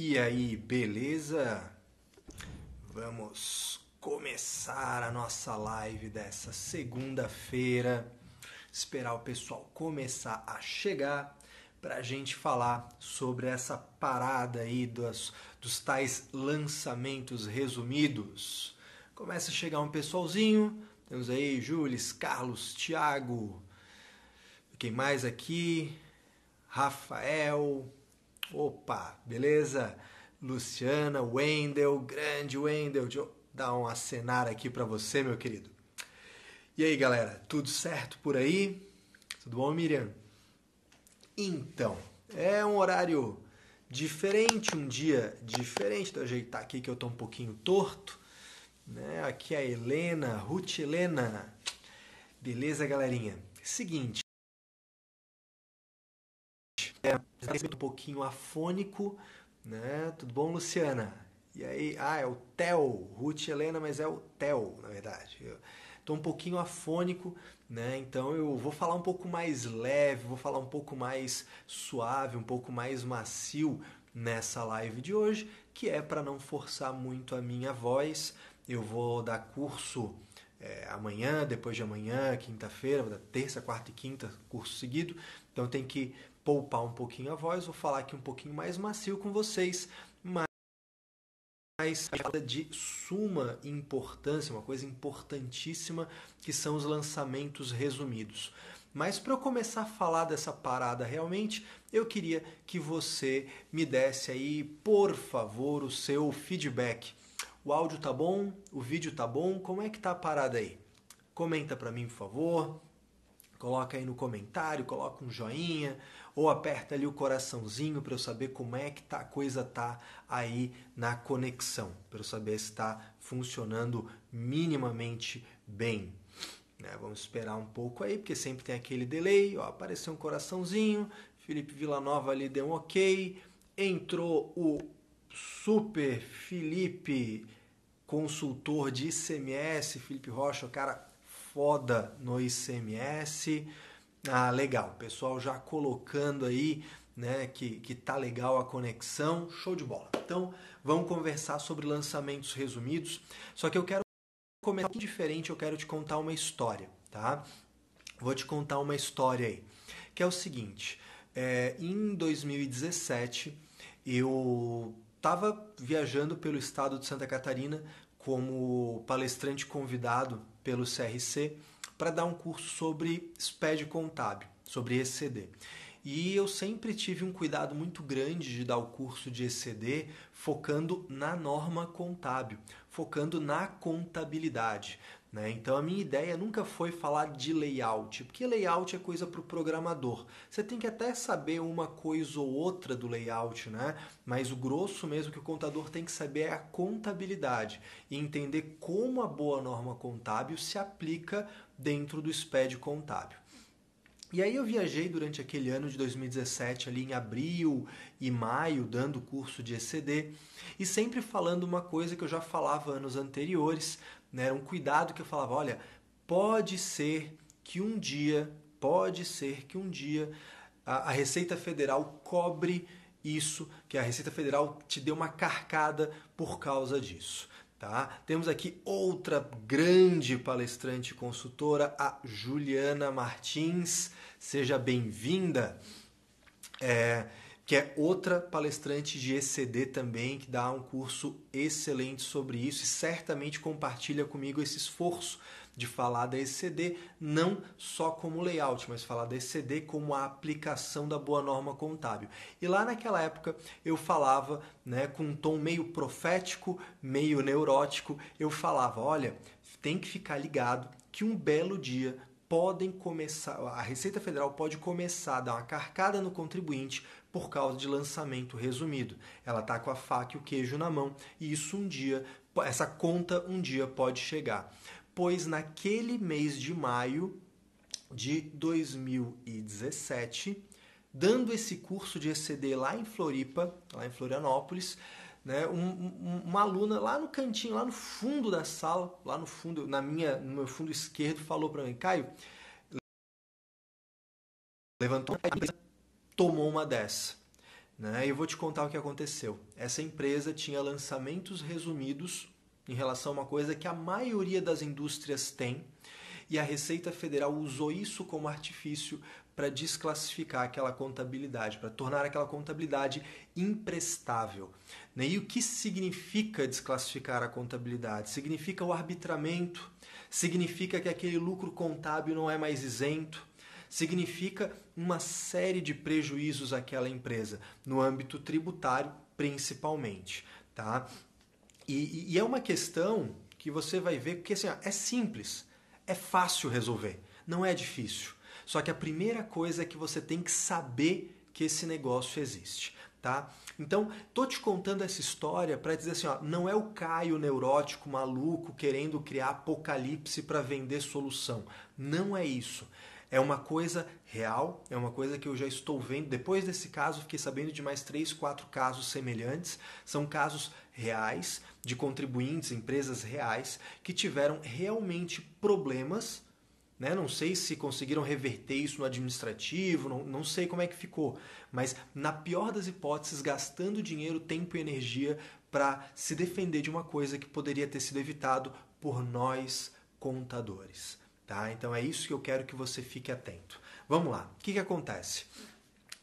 E aí, beleza? Vamos começar a nossa live dessa segunda-feira. Esperar o pessoal começar a chegar para a gente falar sobre essa parada aí dos, dos tais lançamentos resumidos. Começa a chegar um pessoalzinho. Temos aí Júlio, Carlos, Thiago. Quem mais aqui? Rafael. Opa, beleza? Luciana, Wendel, grande Wendel. Deixa eu dar um acenar aqui para você, meu querido. E aí, galera, tudo certo por aí? Tudo bom, Miriam? Então, é um horário diferente, um dia diferente. Deixa eu ajeitar aqui que eu tô um pouquinho torto. Né? Aqui é a Helena, Ruth Helena. Beleza, galerinha? Seguinte. É um pouquinho afônico, né? Tudo bom, Luciana? E aí, ah, é o Theo, Ruth Helena, mas é o Theo, na verdade. Tô um pouquinho afônico, né? Então eu vou falar um pouco mais leve, vou falar um pouco mais suave, um pouco mais macio nessa live de hoje, que é para não forçar muito a minha voz. Eu vou dar curso é, amanhã, depois de amanhã, quinta-feira, terça, quarta e quinta, curso seguido. Então tem que poupar um pouquinho a voz, vou falar aqui um pouquinho mais macio com vocês, mas de suma importância, uma coisa importantíssima, que são os lançamentos resumidos. Mas para eu começar a falar dessa parada realmente, eu queria que você me desse aí, por favor, o seu feedback. O áudio tá bom? O vídeo tá bom? Como é que tá a parada aí? Comenta para mim, por favor. Coloca aí no comentário, coloca um joinha, ou aperta ali o coraçãozinho para eu saber como é que tá, a coisa tá aí na conexão, para eu saber se está funcionando minimamente bem. Né? Vamos esperar um pouco aí, porque sempre tem aquele delay. Ó, apareceu um coraçãozinho, Felipe Villanova ali deu um ok, entrou o Super Felipe, consultor de ICMS, Felipe Rocha, cara foda no ICMS. Ah, legal. Pessoal já colocando aí, né, que, que tá legal a conexão. Show de bola. Então, vamos conversar sobre lançamentos resumidos. Só que eu quero começar um diferente, eu quero te contar uma história, tá? Vou te contar uma história aí, que é o seguinte. É, em 2017, eu estava viajando pelo estado de Santa Catarina como palestrante convidado pelo CRC para dar um curso sobre SPED contábil, sobre ECD. E eu sempre tive um cuidado muito grande de dar o curso de ECD focando na norma contábil, focando na contabilidade. Né? Então a minha ideia nunca foi falar de layout, porque layout é coisa para o programador. Você tem que até saber uma coisa ou outra do layout, né? mas o grosso mesmo que o contador tem que saber é a contabilidade e entender como a boa norma contábil se aplica dentro do SPED contábil. E aí eu viajei durante aquele ano de 2017, ali em abril e maio, dando curso de ECD, e sempre falando uma coisa que eu já falava anos anteriores, né? Um cuidado que eu falava, olha, pode ser que um dia, pode ser que um dia a, a Receita Federal cobre isso, que a Receita Federal te dê uma carcada por causa disso. Tá? Temos aqui outra grande palestrante consultora, a Juliana Martins. Seja bem-vinda. É, que é outra palestrante de ECD também, que dá um curso excelente sobre isso e certamente compartilha comigo esse esforço de falar da ECD não só como layout, mas falar da ECD como a aplicação da boa norma contábil. E lá naquela época eu falava, né, com um tom meio profético, meio neurótico, eu falava, olha, tem que ficar ligado que um belo dia podem começar, a Receita Federal pode começar a dar uma carcada no contribuinte por causa de lançamento resumido. Ela está com a faca e o queijo na mão e isso um dia, essa conta um dia pode chegar pois naquele mês de maio de 2017, dando esse curso de ECD lá em Floripa, lá em Florianópolis, né, um, um, uma aluna lá no cantinho, lá no fundo da sala, lá no fundo, na minha, no meu fundo esquerdo, falou para mim, Caio, levantou, tomou uma dessa. Né? Eu vou te contar o que aconteceu. Essa empresa tinha lançamentos resumidos em relação a uma coisa que a maioria das indústrias tem, e a Receita Federal usou isso como artifício para desclassificar aquela contabilidade, para tornar aquela contabilidade imprestável. Né? E o que significa desclassificar a contabilidade? Significa o arbitramento, significa que aquele lucro contábil não é mais isento, significa uma série de prejuízos àquela empresa, no âmbito tributário principalmente. Tá? E, e é uma questão que você vai ver que assim, ó, é simples, é fácil resolver, não é difícil. Só que a primeira coisa é que você tem que saber que esse negócio existe, tá? Então, tô te contando essa história para dizer assim, ó, não é o Caio neurótico maluco querendo criar apocalipse para vender solução. Não é isso. É uma coisa real, é uma coisa que eu já estou vendo. Depois desse caso, fiquei sabendo de mais três, quatro casos semelhantes. São casos reais de contribuintes, empresas reais, que tiveram realmente problemas. Né? Não sei se conseguiram reverter isso no administrativo, não, não sei como é que ficou. Mas, na pior das hipóteses, gastando dinheiro, tempo e energia para se defender de uma coisa que poderia ter sido evitado por nós contadores. Tá? Então é isso que eu quero que você fique atento. Vamos lá, o que, que acontece?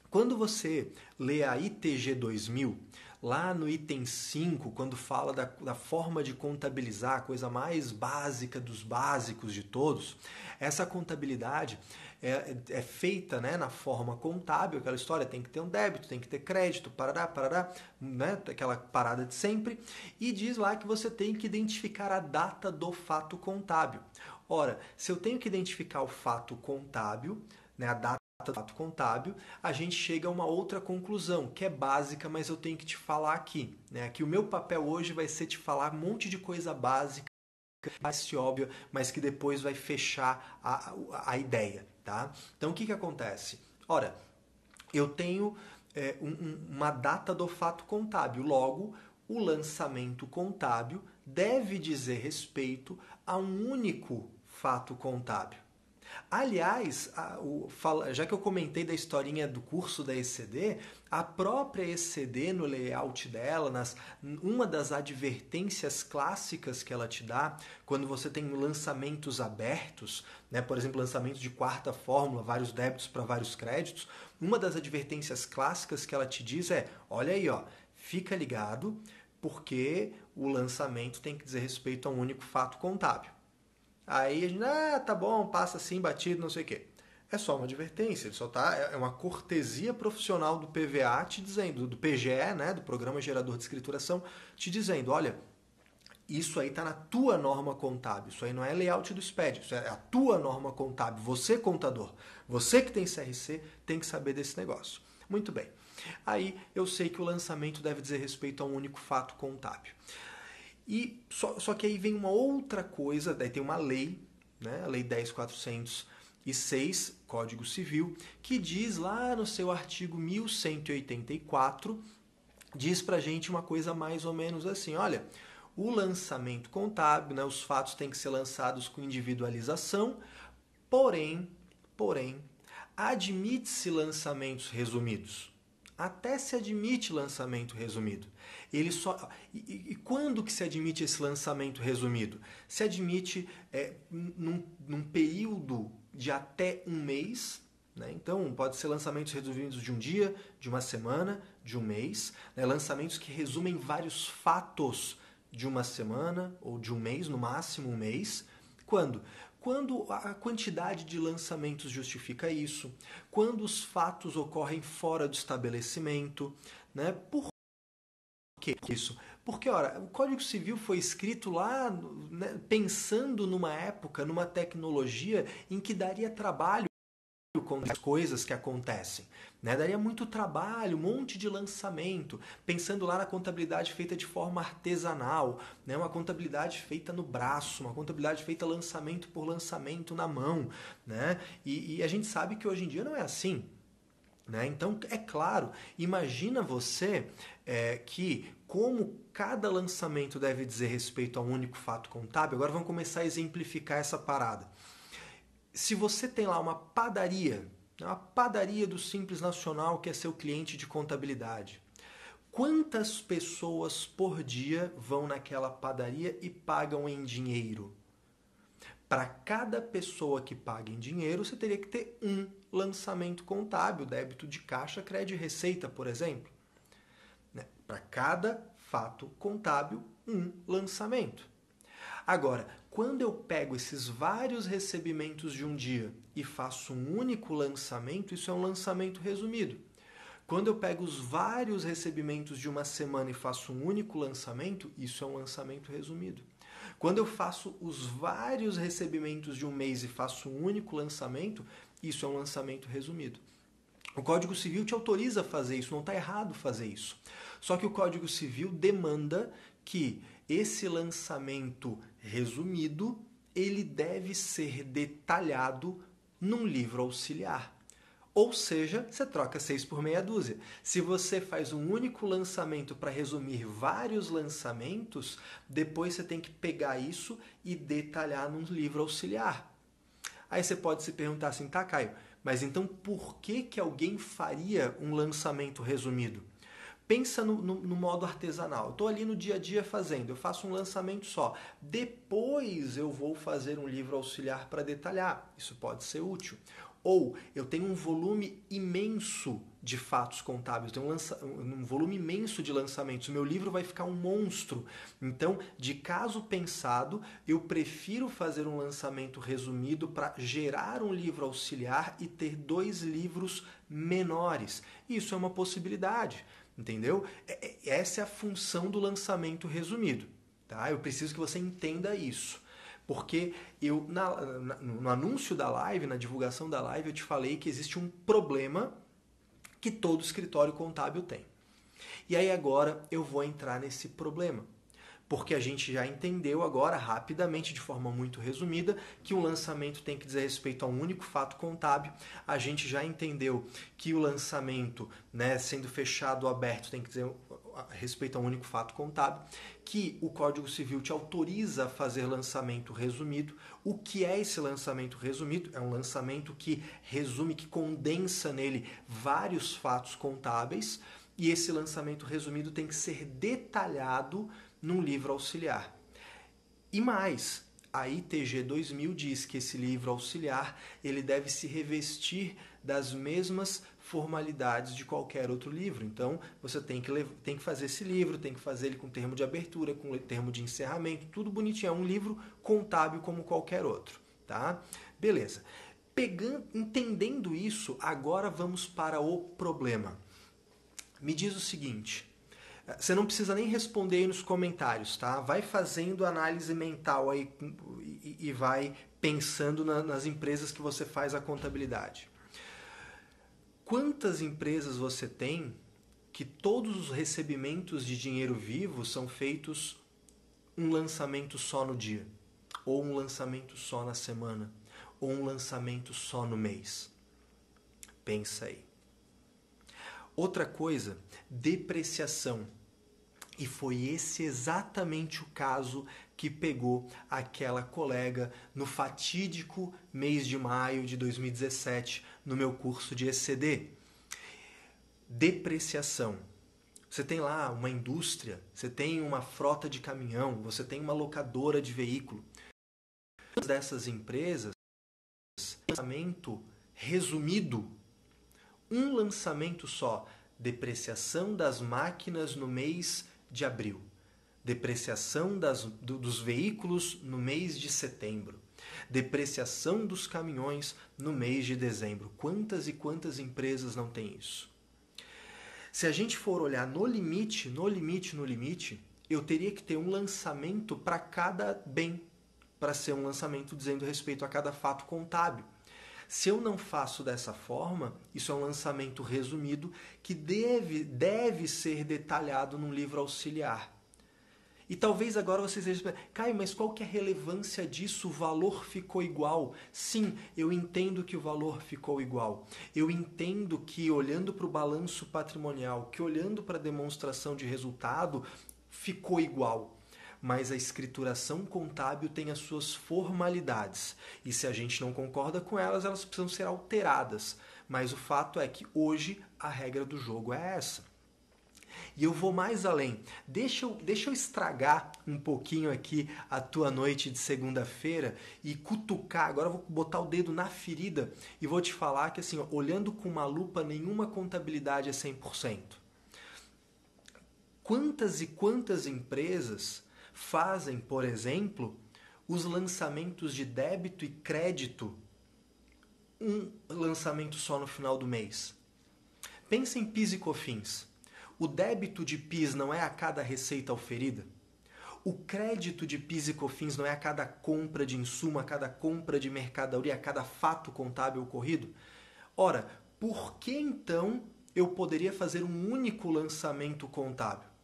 Quando você lê a ITG 2000, lá no item 5, quando fala da, da forma de contabilizar, a coisa mais básica dos básicos de todos, essa contabilidade é, é, feita né, na forma contábil, aquela história, tem que ter um débito, tem que ter crédito, parará, parará, né, aquela parada de sempre, e diz lá que você tem que identificar a data do fato contábil. Ora, se eu tenho que identificar o fato contábil, né, a data fato contábil, a gente chega a uma outra conclusão, que é básica, mas eu tenho que te falar aqui. Né? Aqui o meu papel hoje vai ser te falar um monte de coisa básica, mais óbvia, mas que depois vai fechar a, a, ideia. Tá? Então o que, que acontece? Ora, eu tenho é, um, uma data do fato contábil, logo, o lançamento contábil deve dizer respeito a um único fato contábil. Aliás, a, o, já que eu comentei da historinha do curso da ECD, a própria ECD, no layout dela, nas, uma das advertências clássicas que ela te dá, quando você tem lançamentos abertos, né, por exemplo, lançamento de quarta fórmula, vários débitos para vários créditos, uma das advertências clássicas que ela te diz é: olha aí, ó, fica ligado, porque o lançamento tem que dizer respeito a um único fato contábil. Aí a gente, ah, tá bom, passa assim, batido, não sei o quê. É só uma advertência, ele só tá, é uma cortesia profissional do PVA te dizendo, do PGE, né, do Programa Gerador de Escrituração, te dizendo, olha, isso aí está na tua norma contábil, isso aí não é layout do SPED, isso é a tua norma contábil, você contador, você que tem CRC tem que saber desse negócio. Muito bem. Aí eu sei que o lançamento deve dizer respeito a um único fato contábil. E só, só que aí vem uma outra coisa, daí tem uma lei, né, a Lei 10.406, Código Civil, que diz lá no seu artigo 1184, diz pra gente uma coisa mais ou menos assim, olha, o lançamento contábil, né, os fatos têm que ser lançados com individualização, porém, porém, admite-se lançamentos resumidos. Até se admite lançamento resumido. Ele só e, e, quando que se admite esse lançamento resumido? Se admite é, num, num período de até um mês, né? Então, pode ser lançamentos resumidos de um dia, de uma semana, de um mês, né? lançamentos que resumem vários fatos de uma semana ou de um mês, no máximo um mês. Quando? Quando a quantidade de lançamentos justifica isso, quando os fatos ocorrem fora do estabelecimento, né? Por que isso? Porque, ora, o Código Civil foi escrito lá né, pensando numa época, numa tecnologia em que daria trabalho com as coisas que acontecem. Né? Daria muito trabalho, um monte de lançamento, pensando lá na contabilidade feita de forma artesanal, né? uma contabilidade feita no braço, uma contabilidade feita lançamento por lançamento na mão. Né? E, e a gente sabe que hoje em dia não é assim. Né? Então, é claro, imagina você é, que, como cada lançamento deve dizer respeito a um único fato contábil, agora vamos começar a exemplificar essa parada. Se você tem lá uma padaria, a padaria do Simples Nacional que é seu cliente de contabilidade. Quantas pessoas por dia vão naquela padaria e pagam em dinheiro? Para cada pessoa que paga em dinheiro, você teria que ter um lançamento contábil, débito de caixa, crédito e receita, por exemplo. Né? Para cada fato contábil, um lançamento. Agora, quando eu pego esses vários recebimentos de um dia e faço um único lançamento, isso é um lançamento resumido. Quando eu pego os vários recebimentos de uma semana e faço um único lançamento, isso é um lançamento resumido. Quando eu faço os vários recebimentos de um mês e faço um único lançamento, isso é um lançamento resumido. O Código Civil te autoriza a fazer isso, não está errado fazer isso. Só que o Código Civil demanda que esse lançamento resumido ele deve ser detalhado num livro auxiliar. Ou seja, você troca seis por meia dúzia. Se você faz um único lançamento para resumir vários lançamentos, depois você tem que pegar isso e detalhar num livro auxiliar. Aí você pode se perguntar assim, tá, Caio, mas então por que, que alguém faria um lançamento resumido? Pensa no, no, no modo artesanal. Estou ali no dia a dia fazendo, eu faço um lançamento só. Depois eu vou fazer um livro auxiliar para detalhar. Isso pode ser útil. Ou eu tenho um volume imenso de fatos contábeis, tenho um, lança... um, volume imenso de lançamentos. O meu livro vai ficar um monstro. Então, de caso pensado, eu prefiro fazer um lançamento resumido para gerar um livro auxiliar e ter dois livros menores. Isso é uma possibilidade, entendeu? É, é, essa é a função do lançamento resumido. Tá? Eu preciso que você entenda isso. Porque eu, na, na, no anúncio da live, na divulgação da live, eu te falei que existe um problema que todo escritório contábil tem. E aí agora eu vou entrar nesse problema. Porque a gente já entendeu agora, rapidamente, de forma muito resumida, que um lançamento tem que dizer respeito a um único fato contábil. A gente já entendeu que o lançamento, né, sendo fechado ou aberto, tem que dizer respeito a um único fato contábil, que o Código Civil te autoriza a fazer lançamento resumido. O que é esse lançamento resumido? É um lançamento que resume, que condensa nele vários fatos contábeis, e esse lançamento resumido tem que ser detalhado num livro auxiliar. E mais, a ITG 2000 diz que esse livro auxiliar ele deve se revestir das mesmas formalidades de qualquer outro livro. Então, você tem que, tem que fazer esse livro, tem que fazer ele com termo de abertura, com termo de encerramento, tudo bonitinho. É um livro contábil como qualquer outro, tá? Beleza. Pegando, entendendo isso, agora vamos para o problema. Me diz o seguinte, você não precisa nem responder aí nos comentários, tá? Vai fazendo análise mental aí e, vai pensando na, nas empresas que você faz a contabilidade. Quantas empresas você tem que todos os recebimentos de dinheiro vivo são feitos um lançamento só no dia, ou um lançamento só na semana, ou um lançamento só no mês? Pensa aí. Outra coisa, depreciação. E foi esse exatamente o caso que pegou aquela colega no fatídico mês de maio de 2017 no meu curso de ECD. Depreciação. Você tem lá uma indústria, você tem uma frota de caminhão, você tem uma locadora de veículo. Dessas empresas, lançamento resumido, um lançamento só, depreciação das máquinas no mês de abril depreciação das, do, dos veículos no mês de setembro, depreciação dos caminhões no mês de dezembro. Quantas e quantas empresas não têm isso? Se a gente for olhar no limite, no limite, no limite, eu teria que ter um lançamento para cada bem, para ser um lançamento dizendo respeito a cada fato contábil. Se eu não faço dessa forma, isso é um lançamento resumido que deve, deve ser detalhado num livro auxiliar. E talvez agora vocês estejam Caio, mas qual que é a relevância disso? O valor ficou igual. Sim, eu entendo que o valor ficou igual. Eu entendo que olhando para o balanço patrimonial, que olhando para a demonstração de resultado, ficou igual. Mas a escrituração contábil tem as suas formalidades. E se a gente não concorda com elas, elas precisam ser alteradas. mas o fato é que hoje a regra do jogo é essa. E eu vou mais além. Deixa eu, deixa eu estragar um pouquinho aqui a tua noite de segunda-feira e cutucar. Agora eu vou botar o dedo na ferida e vou te falar que, assim, ó, olhando com uma lupa, nenhuma contabilidade é 100%. Quantas e quantas empresas fazem, por exemplo, os lançamentos de débito e crédito um lançamento só no final do mês? Pensa em PIS e COFINS. O débito de PIS não é a cada receita oferida? O crédito de PIS e COFINS não é a cada compra de insumo, a cada compra de mercadoria, a cada fato contábil ocorrido? Ora, por que então eu poderia fazer um único lançamento contábil?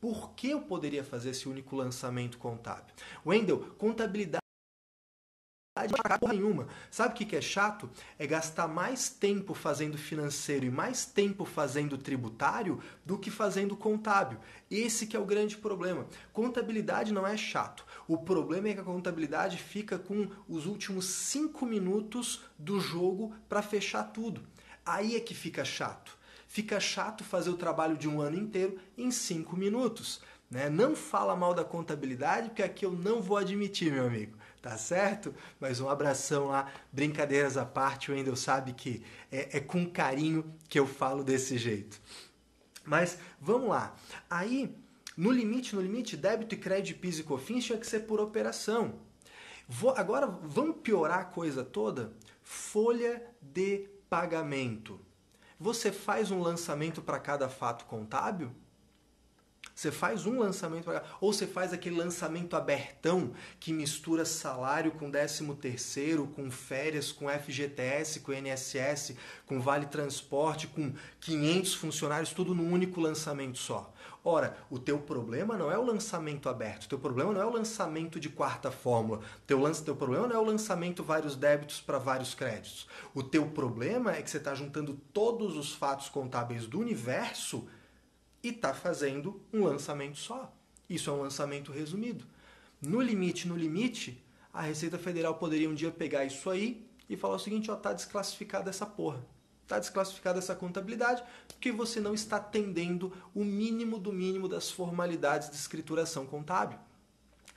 Por que eu poderia fazer esse único lançamento contábil? Wendel, contabilidade porra nenhuma. Sabe o que é chato? É gastar mais tempo fazendo financeiro e mais tempo fazendo tributário do que fazendo contábil. Esse que é o grande problema. Contabilidade não é chato. O problema é que a contabilidade fica com os últimos cinco minutos do jogo para fechar tudo. Aí é que fica chato. Fica chato fazer o trabalho de um ano inteiro em cinco minutos. Né? Não fala mal da contabilidade, porque aqui eu não vou admitir, meu amigo tá certo? Mas um abração lá, brincadeiras à parte, o Wendel sabe que é, é com carinho que eu falo desse jeito. Mas vamos lá. Aí, no limite, no limite, débito e crédito, PIS e COFINS tinha que ser por operação. Vou, agora, vamos piorar a coisa toda? Folha de pagamento. Você faz um lançamento para cada fato contábil? Você faz um lançamento ou você faz aquele lançamento abertão que mistura salário com 13 terceiro, com férias, com FGTS, com INSS, com vale transporte, com 500 funcionários, tudo num único lançamento só. Ora, o teu problema não é o lançamento aberto, o teu problema não é o lançamento de quarta fórmula, teu, lance, teu problema não é o lançamento vários débitos para vários créditos. O teu problema é que você está juntando todos os fatos contábeis do universo e está fazendo um lançamento só. Isso é um lançamento resumido. No limite, no limite, a Receita Federal poderia um dia pegar isso aí e falar o seguinte, ó, tá desclassificada essa porra. Tá desclassificada essa contabilidade porque você não está atendendo o mínimo do mínimo das formalidades de escrituração contábil.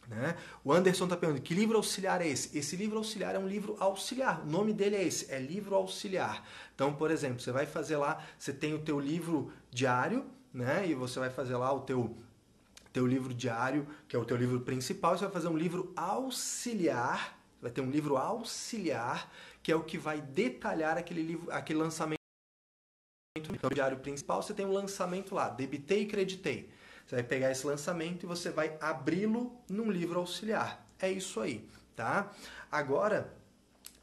Né? O Anderson está perguntando, que livro auxiliar é esse? Esse livro auxiliar é um livro auxiliar. O nome dele é esse, é livro auxiliar. Então, por exemplo, você vai fazer lá, você tem o teu livro diário, né? E você vai fazer lá o teu teu livro diário, que é o teu livro principal, você vai fazer um livro auxiliar, vai ter um livro auxiliar, que é o que vai detalhar aquele livro, aquele lançamento. Então, o diário principal, você tem um lançamento lá, debitei e creditei. Você vai pegar esse lançamento e você vai abri-lo num livro auxiliar. É isso aí, tá? Agora,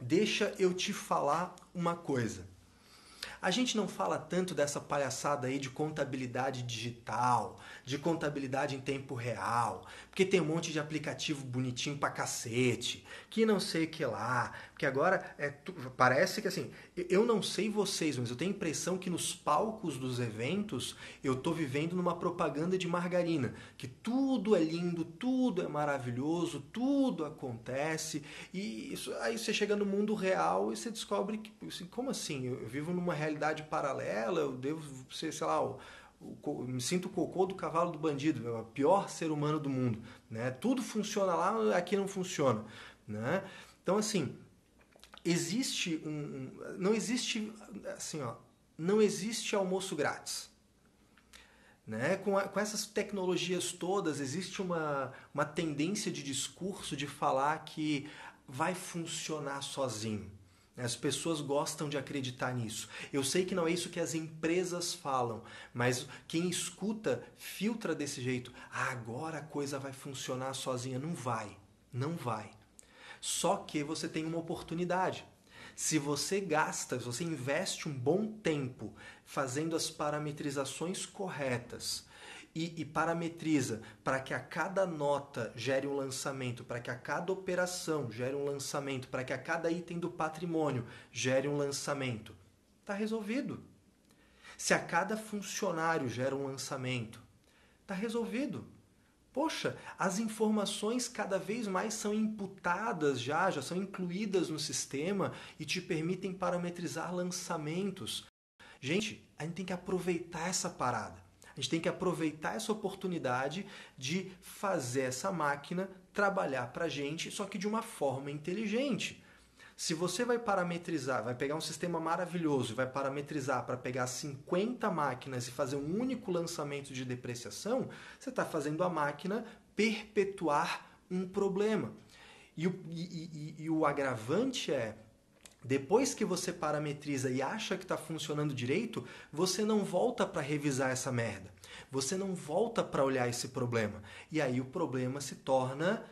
deixa eu te falar uma coisa. A gente não fala tanto dessa palhaçada aí de contabilidade digital, de contabilidade em tempo real, porque tem um monte de aplicativo bonitinho pra cacete, que não sei o que lá, porque agora é, parece que assim, eu não sei vocês, mas eu tenho a impressão que nos palcos dos eventos eu tô vivendo numa propaganda de margarina, que tudo é lindo, tudo é maravilhoso, tudo acontece, e isso, aí você chega no mundo real e você descobre que, assim, como assim? Eu vivo numa realidade paralela, eu devo ser, sei lá, o, o, me sinto o cocô do cavalo do bandido, é o pior ser humano do mundo, né? Tudo funciona lá, aqui não funciona, né? Então assim, existe um, não existe assim, ó, não existe almoço grátis. Né? Com, a, com essas tecnologias todas, existe uma, uma tendência de discurso de falar que vai funcionar sozinho. As pessoas gostam de acreditar nisso. Eu sei que não é isso que as empresas falam, mas quem escuta filtra desse jeito. Ah, agora a coisa vai funcionar sozinha. Não vai. Não vai. Só que você tem uma oportunidade. Se você gasta, se você investe um bom tempo fazendo as parametrizações corretas, e, e parametriza para que a cada nota gere um lançamento, para que a cada operação gere um lançamento, para que a cada item do patrimônio gere um lançamento, está resolvido. Se a cada funcionário gera um lançamento, está resolvido. Poxa, as informações cada vez mais são imputadas já, já são incluídas no sistema e te permitem parametrizar lançamentos. Gente, a gente tem que aproveitar essa parada. A gente tem que aproveitar essa oportunidade de fazer essa máquina trabalhar para a gente, só que de uma forma inteligente. Se você vai parametrizar, vai pegar um sistema maravilhoso e vai parametrizar para pegar 50 máquinas e fazer um único lançamento de depreciação, você está fazendo a máquina perpetuar um problema. E o, e, e, e o agravante é, depois que você parametriza e acha que está funcionando direito, você não volta para revisar essa merda. Você não volta para olhar esse problema. E aí o problema se torna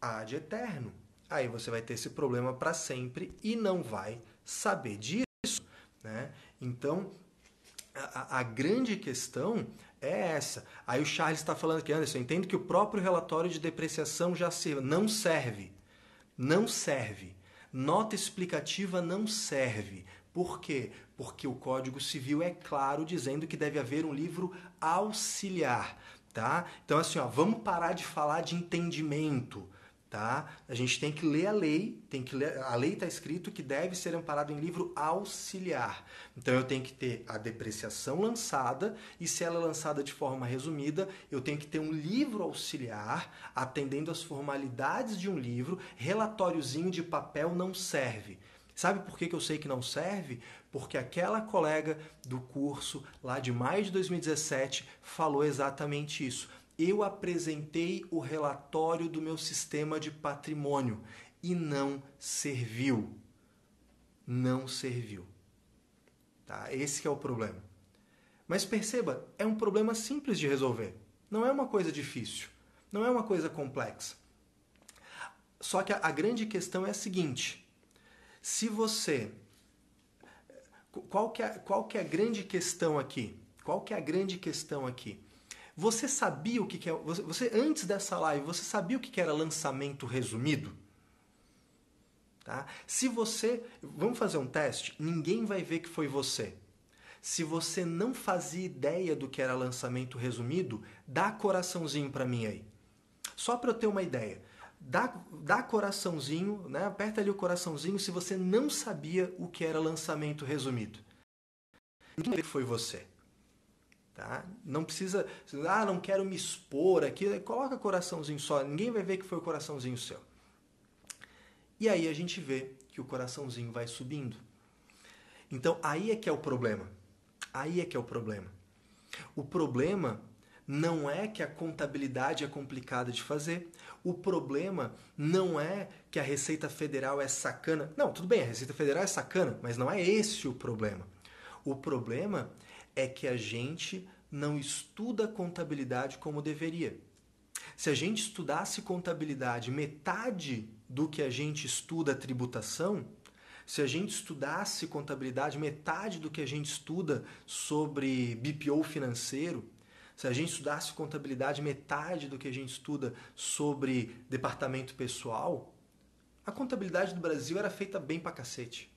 ad eterno aí você vai ter esse problema para sempre e não vai saber disso. Né? Então, a, a, grande questão é essa. Aí o Charles está falando aqui, Anderson, entendo que o próprio relatório de depreciação já serve. Não serve. Não serve. Nota explicativa não serve. Por quê? Porque o Código Civil é claro dizendo que deve haver um livro auxiliar. Tá? Então, assim, ó, vamos parar de falar de entendimento tá? A gente tem que ler a lei, tem que ler, a lei está escrito que deve ser amparado em livro auxiliar. Então eu tenho que ter a depreciação lançada e se ela é lançada de forma resumida, eu tenho que ter um livro auxiliar atendendo às formalidades de um livro. Relatóriozinho de papel não serve. Sabe por que, que eu sei que não serve? Porque aquela colega do curso lá de maio de 2017 falou exatamente isso eu apresentei o relatório do meu sistema de patrimônio e não serviu. Não serviu. Tá? Esse é o problema. Mas perceba, é um problema simples de resolver. Não é uma coisa difícil. Não é uma coisa complexa. Só que a, grande questão é a seguinte: se você. Qual que, é, qual que é a grande questão aqui? Qual que é a grande questão aqui? Você sabia o que, que é. Você, você, antes dessa live, você sabia o que, que era lançamento resumido? Tá? Se você. Vamos fazer um teste? Ninguém vai ver que foi você. Se você não fazia ideia do que era lançamento resumido, dá coraçãozinho para mim aí. Só para eu ter uma ideia. Dá, dá coraçãozinho, né? aperta ali o coraçãozinho se você não sabia o que era lançamento resumido. Ninguém vai ver que foi você. Tá? Não precisa, ah, não quero me expor aqui, coloca coraçãozinho só, ninguém vai ver que foi o coraçãozinho seu. E aí a gente vê que o coraçãozinho vai subindo. Então aí é que é o problema. Aí é que é o problema. O problema não é que a contabilidade é complicada de fazer. O problema não é que a Receita Federal é sacana. Não, tudo bem, a Receita Federal é sacana, mas não é esse o problema. O problema é que a gente não estuda contabilidade como deveria. Se a gente estudasse contabilidade metade do que a gente estuda tributação, se a gente estudasse contabilidade metade do que a gente estuda sobre BPO financeiro, se a gente estudasse contabilidade metade do que a gente estuda sobre departamento pessoal, a contabilidade do Brasil era feita bem pra cacete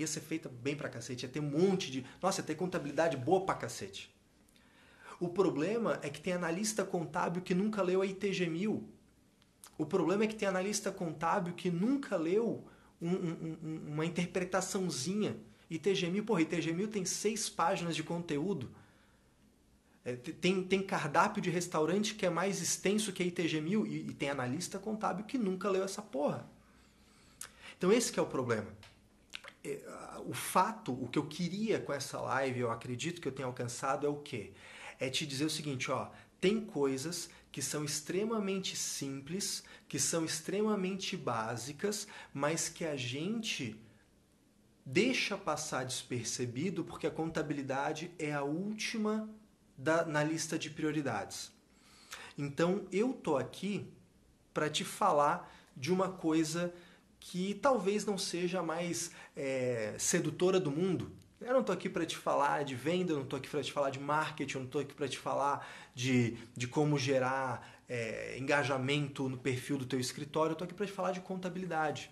ia ser feita bem pra cacete, ia ter um monte de. Nossa, ia ter contabilidade boa pra cacete. O problema é que tem analista contábil que nunca leu a ITG 1000. O problema é que tem analista contábil que nunca leu um, um, um, uma interpretaçãozinha. ITG 1000, porra, ITG 1000 tem seis páginas de conteúdo. É, tem, tem cardápio de restaurante que é mais extenso que a ITG 1000 e, e tem analista contábil que nunca leu essa porra. Então esse é o problema. É, o fato, o que eu queria com essa live, eu acredito que eu tenho alcançado, é o quê? É te dizer o seguinte, ó, tem coisas que são extremamente simples, que são extremamente básicas, mas que a gente deixa passar despercebido porque a contabilidade é a última da, na lista de prioridades. Então eu tô aqui para te falar de uma coisa que talvez não seja a mais é, sedutora do mundo. Eu não estou aqui para te falar de venda, eu não estou aqui para te falar de marketing, eu não estou aqui para te falar de, de como gerar é, engajamento no perfil do teu escritório, eu estou aqui para te falar de contabilidade.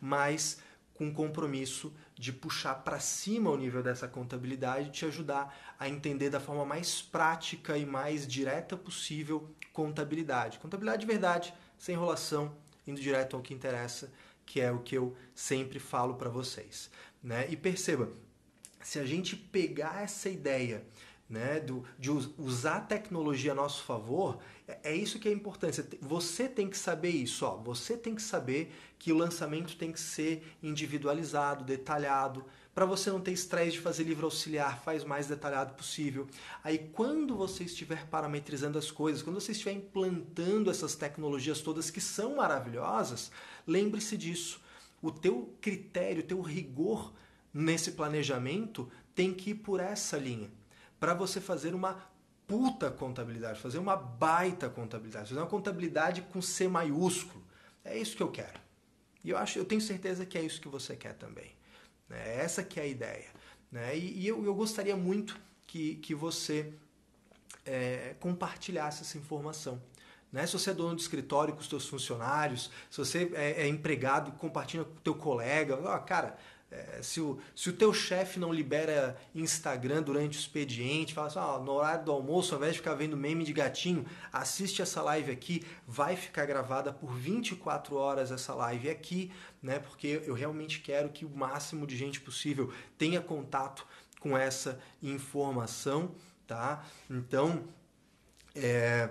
Mas com o compromisso de puxar para cima o nível dessa contabilidade, te ajudar a entender da forma mais prática e mais direta possível contabilidade. Contabilidade de verdade, sem enrolação, indo direto ao que interessa, que é o que eu sempre falo para vocês. Né? E perceba, se a gente pegar essa ideia né, do, de usar a tecnologia a nosso favor, é, é isso que é importante. Você tem que saber isso, ó. Você tem que saber que o lançamento tem que ser individualizado, detalhado, para você não ter estresse de fazer livro auxiliar, faz mais detalhado possível. Aí quando você estiver parametrizando as coisas, quando você estiver implantando essas tecnologias todas que são maravilhosas, lembre-se disso. O teu critério, o teu rigor nesse planejamento tem que ir por essa linha para você fazer uma puta contabilidade, fazer uma baita contabilidade, fazer uma contabilidade com C maiúsculo. É isso que eu quero. E eu acho, eu tenho certeza que é isso que você quer também. É essa que é a ideia. Né? E, e eu, eu gostaria muito que, que você é, compartilhasse essa informação. Né? Se você é dono de escritório com os seus funcionários, se você é, é empregado compartilha com o teu colega, ó, cara, é, se, o, se o teu chefe não libera Instagram durante o expediente, fala assim, ah, no horário do almoço, ao invés de ficar vendo meme de gatinho, assiste essa live aqui, vai ficar gravada por 24 horas essa live aqui, né? Porque eu realmente quero que o máximo de gente possível tenha contato com essa informação, tá? Então, é...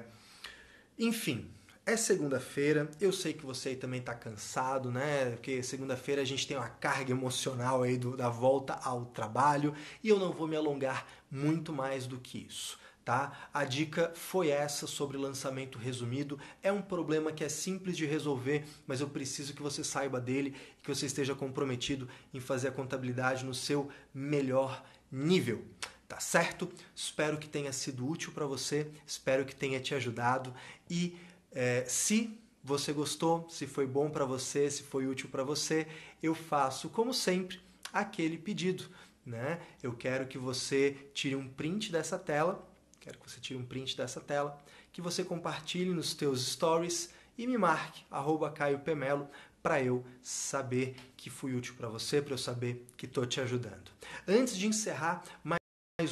enfim, é segunda-feira, eu sei que você também está cansado, né? Porque segunda-feira a gente tem uma carga emocional aí do, da volta ao trabalho e eu não vou me alongar muito mais do que isso. Tá? A dica foi essa sobre lançamento resumido. É um problema que é simples de resolver, mas eu preciso que você saiba dele e que você esteja comprometido em fazer a contabilidade no seu melhor nível. Tá certo? Espero que tenha sido útil para você, espero que tenha te ajudado e é, se você gostou, se foi bom para você, se foi útil para você, eu faço, como sempre, aquele pedido. Né? Eu quero que você tire um print dessa tela, quero que você tire um print dessa tela, que você compartilhe nos teus stories e me marque, arroba Caio Pemelo, para eu saber que fui útil para você, para eu saber que estou te ajudando. Antes de encerrar, mais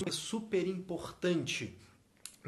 uma super importante.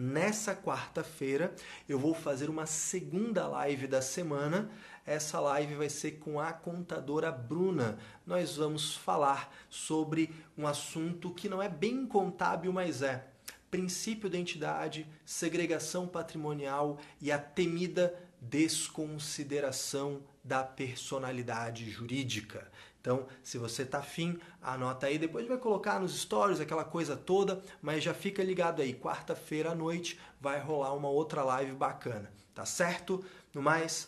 Nessa quarta-feira eu vou fazer uma segunda live da semana. Essa live vai ser com a contadora Bruna. Nós vamos falar sobre um assunto que não é bem contábil, mas é princípio da entidade, segregação patrimonial e a temida desconsideração da personalidade jurídica. Então, se você tá afim, anota aí. Depois vai colocar nos stories aquela coisa toda, mas já fica ligado aí. Quarta-feira à noite vai rolar uma outra live bacana, tá certo? No mais,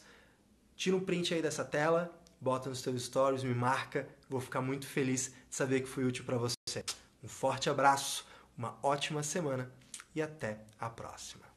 tira um print aí dessa tela, bota nos seus stories, me marca. Vou ficar muito feliz de saber que foi útil para você. Um forte abraço, uma ótima semana e até a próxima.